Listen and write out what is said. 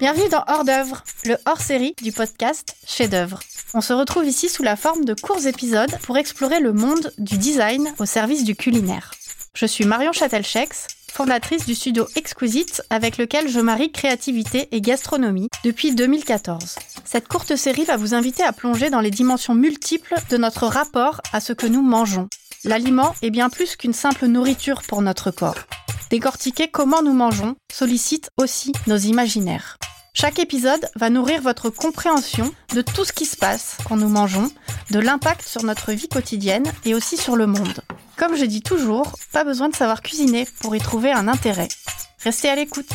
Bienvenue dans Hors d'œuvre, le hors-série du podcast Chef d'œuvre. On se retrouve ici sous la forme de courts épisodes pour explorer le monde du design au service du culinaire. Je suis Marion Châtelchex, fondatrice du studio Exquisite avec lequel je marie créativité et gastronomie depuis 2014. Cette courte série va vous inviter à plonger dans les dimensions multiples de notre rapport à ce que nous mangeons. L'aliment est bien plus qu'une simple nourriture pour notre corps. Décortiquer comment nous mangeons sollicite aussi nos imaginaires. Chaque épisode va nourrir votre compréhension de tout ce qui se passe quand nous mangeons, de l'impact sur notre vie quotidienne et aussi sur le monde. Comme je dis toujours, pas besoin de savoir cuisiner pour y trouver un intérêt. Restez à l'écoute.